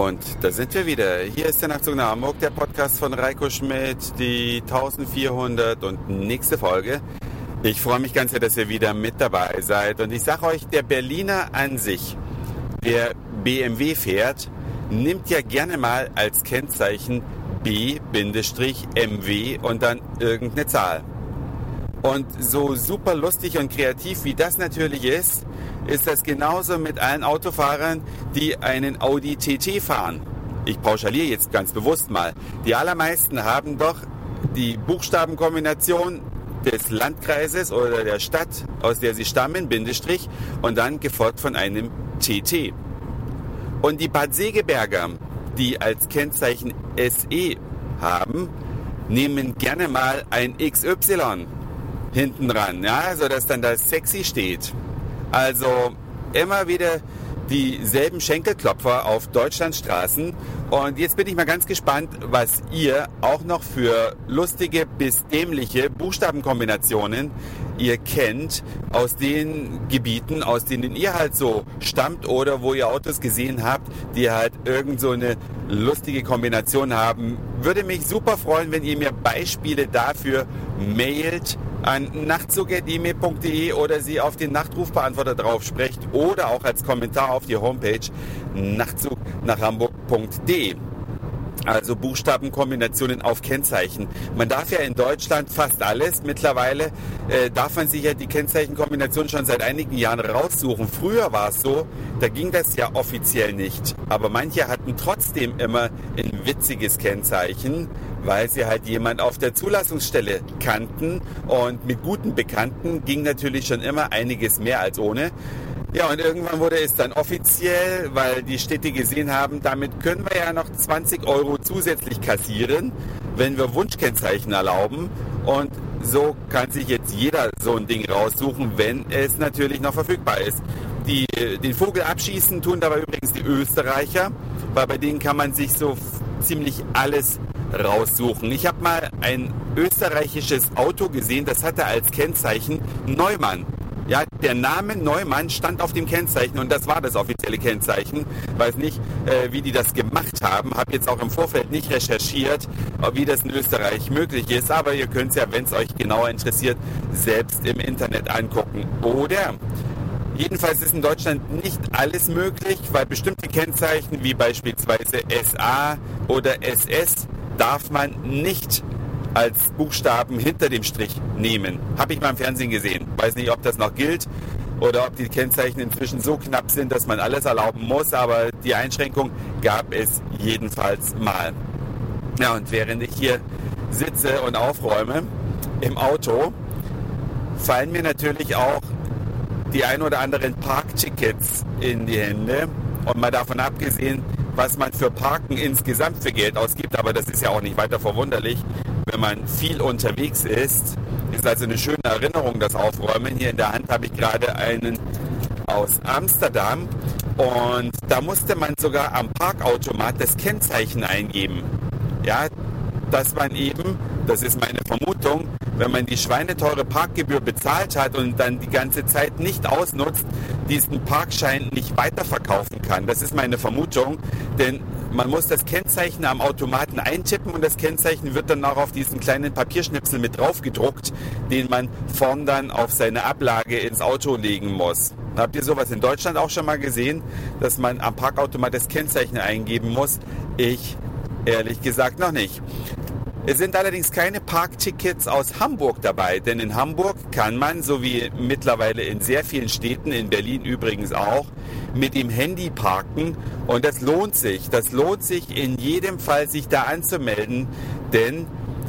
Und da sind wir wieder. Hier ist der Nachtzug nach Hamburg, der Podcast von Reiko Schmidt, die 1400 und nächste Folge. Ich freue mich ganz sehr, dass ihr wieder mit dabei seid. Und ich sage euch, der Berliner an sich, der BMW fährt, nimmt ja gerne mal als Kennzeichen B-MW und dann irgendeine Zahl. Und so super lustig und kreativ wie das natürlich ist, ist das genauso mit allen Autofahrern, die einen Audi TT fahren. Ich pauschaliere jetzt ganz bewusst mal. Die allermeisten haben doch die Buchstabenkombination des Landkreises oder der Stadt, aus der sie stammen, Bindestrich, und dann gefolgt von einem TT. Und die Bad Segeberger, die als Kennzeichen SE haben, nehmen gerne mal ein XY hinten dran, ja, sodass dann da sexy steht. Also immer wieder dieselben Schenkelklopfer auf Deutschlandstraßen. Und jetzt bin ich mal ganz gespannt, was ihr auch noch für lustige bis dämliche Buchstabenkombinationen ihr kennt aus den Gebieten, aus denen ihr halt so stammt oder wo ihr Autos gesehen habt, die halt irgend so eine lustige Kombination haben. Würde mich super freuen, wenn ihr mir Beispiele dafür mailt an nachtzug.email.de oder sie auf den Nachtrufbeantworter drauf sprecht oder auch als Kommentar auf die Homepage nachtzug nach Hamburg.de. Also Buchstabenkombinationen auf Kennzeichen. Man darf ja in Deutschland fast alles. Mittlerweile äh, darf man sich ja die Kennzeichenkombination schon seit einigen Jahren raussuchen. Früher war es so, da ging das ja offiziell nicht. Aber manche hatten trotzdem immer ein witziges Kennzeichen, weil sie halt jemand auf der Zulassungsstelle kannten. Und mit guten Bekannten ging natürlich schon immer einiges mehr als ohne. Ja, und irgendwann wurde es dann offiziell, weil die Städte gesehen haben, damit können wir ja noch 20 Euro zusätzlich kassieren, wenn wir Wunschkennzeichen erlauben. Und so kann sich jetzt jeder so ein Ding raussuchen, wenn es natürlich noch verfügbar ist. Die, den Vogel abschießen tun dabei übrigens die Österreicher, weil bei denen kann man sich so ziemlich alles raussuchen. Ich habe mal ein österreichisches Auto gesehen, das hatte als Kennzeichen Neumann. Ja, der Name Neumann stand auf dem Kennzeichen und das war das offizielle Kennzeichen. Weiß nicht, äh, wie die das gemacht haben. Habe jetzt auch im Vorfeld nicht recherchiert, wie das in Österreich möglich ist. Aber ihr könnt es ja, wenn es euch genauer interessiert, selbst im Internet angucken. Oder Jedenfalls ist in Deutschland nicht alles möglich, weil bestimmte Kennzeichen wie beispielsweise SA oder SS darf man nicht als Buchstaben hinter dem Strich nehmen. Habe ich mal im Fernsehen gesehen. Weiß nicht, ob das noch gilt oder ob die Kennzeichen inzwischen so knapp sind, dass man alles erlauben muss, aber die Einschränkung gab es jedenfalls mal. Ja, und während ich hier sitze und aufräume im Auto, fallen mir natürlich auch die ein oder anderen Parktickets in die Hände. Und mal davon abgesehen, was man für Parken insgesamt für Geld ausgibt, aber das ist ja auch nicht weiter verwunderlich, wenn man viel unterwegs ist. Ist also eine schöne Erinnerung, das Aufräumen. Hier in der Hand habe ich gerade einen aus Amsterdam und da musste man sogar am Parkautomat das Kennzeichen eingeben. Ja, dass man eben, das ist meine Vermutung, wenn man die schweineteure Parkgebühr bezahlt hat und dann die ganze Zeit nicht ausnutzt, diesen Parkschein nicht weiterverkaufen kann. Das ist meine Vermutung, denn man muss das Kennzeichen am Automaten eintippen und das Kennzeichen wird dann auch auf diesen kleinen Papierschnipsel mit drauf gedruckt, den man vorn dann auf seine Ablage ins Auto legen muss. Habt ihr sowas in Deutschland auch schon mal gesehen, dass man am Parkautomat das Kennzeichen eingeben muss? Ich ehrlich gesagt noch nicht. Es sind allerdings keine Parktickets aus Hamburg dabei, denn in Hamburg kann man, so wie mittlerweile in sehr vielen Städten, in Berlin übrigens auch, mit dem Handy parken und das lohnt sich. Das lohnt sich in jedem Fall, sich da anzumelden, denn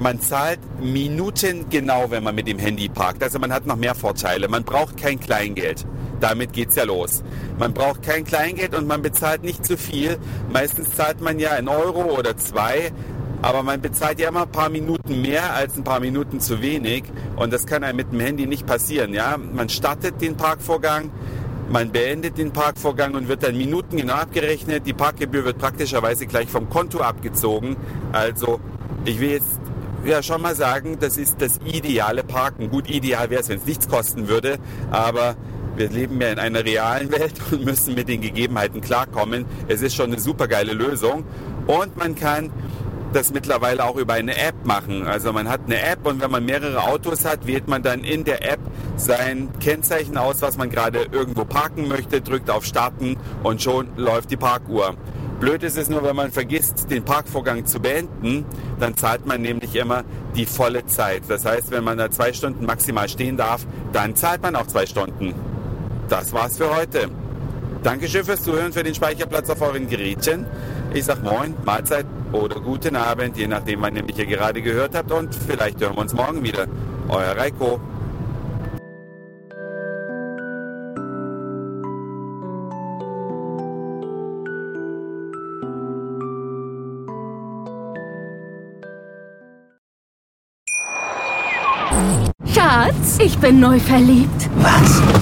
man zahlt Minuten genau, wenn man mit dem Handy parkt. Also man hat noch mehr Vorteile. Man braucht kein Kleingeld. Damit geht's ja los. Man braucht kein Kleingeld und man bezahlt nicht zu viel. Meistens zahlt man ja einen Euro oder zwei aber man bezahlt ja immer ein paar Minuten mehr als ein paar Minuten zu wenig. Und das kann einem mit dem Handy nicht passieren. Ja? Man startet den Parkvorgang, man beendet den Parkvorgang und wird dann Minuten genau abgerechnet. Die Parkgebühr wird praktischerweise gleich vom Konto abgezogen. Also ich will jetzt ja schon mal sagen, das ist das ideale Parken. Gut, ideal wäre es, wenn es nichts kosten würde, aber Wir leben ja in einer realen Welt und müssen mit den Gegebenheiten klarkommen. Es ist schon eine super geile Lösung. Und man kann das mittlerweile auch über eine App machen. Also man hat eine App und wenn man mehrere Autos hat, wählt man dann in der App sein Kennzeichen aus, was man gerade irgendwo parken möchte, drückt auf Starten und schon läuft die Parkuhr. Blöd ist es nur, wenn man vergisst, den Parkvorgang zu beenden, dann zahlt man nämlich immer die volle Zeit. Das heißt, wenn man da zwei Stunden maximal stehen darf, dann zahlt man auch zwei Stunden. Das war's für heute. Dankeschön fürs Zuhören, für den Speicherplatz auf euren Gerätchen. Ich sag Moin, Mahlzeit oder guten Abend, je nachdem, wann ihr mich hier gerade gehört habt. Und vielleicht hören wir uns morgen wieder. Euer Reiko. Schatz, ich bin neu verliebt. Was?